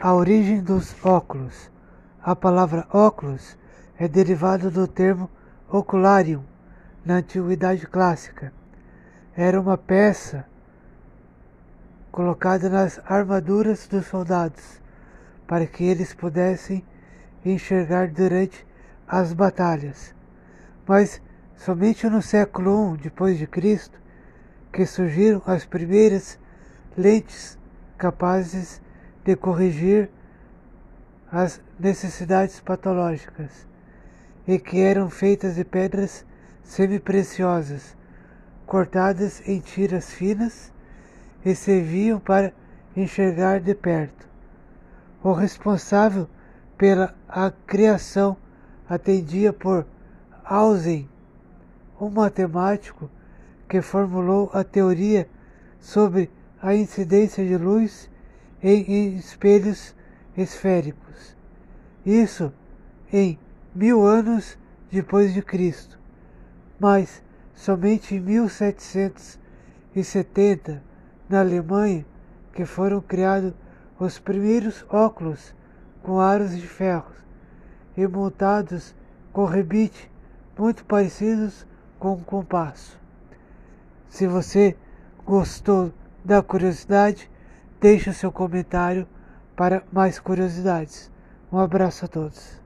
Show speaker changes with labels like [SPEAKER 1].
[SPEAKER 1] A origem dos óculos. A palavra óculos é derivada do termo ocularium na antiguidade clássica. Era uma peça colocada nas armaduras dos soldados para que eles pudessem enxergar durante as batalhas. Mas somente no século I depois de Cristo que surgiram as primeiras lentes capazes de corrigir as necessidades patológicas e que eram feitas de pedras semi-preciosas, cortadas em tiras finas e serviam para enxergar de perto. O responsável pela a criação atendia por Ausen, um matemático que formulou a teoria sobre a incidência de luz em espelhos esféricos. Isso em mil anos depois de Cristo. Mas somente em 1770, na Alemanha, que foram criados os primeiros óculos com aros de ferro e montados com rebite muito parecidos com um compasso. Se você gostou da curiosidade, Deixe seu comentário para mais curiosidades. Um abraço a todos.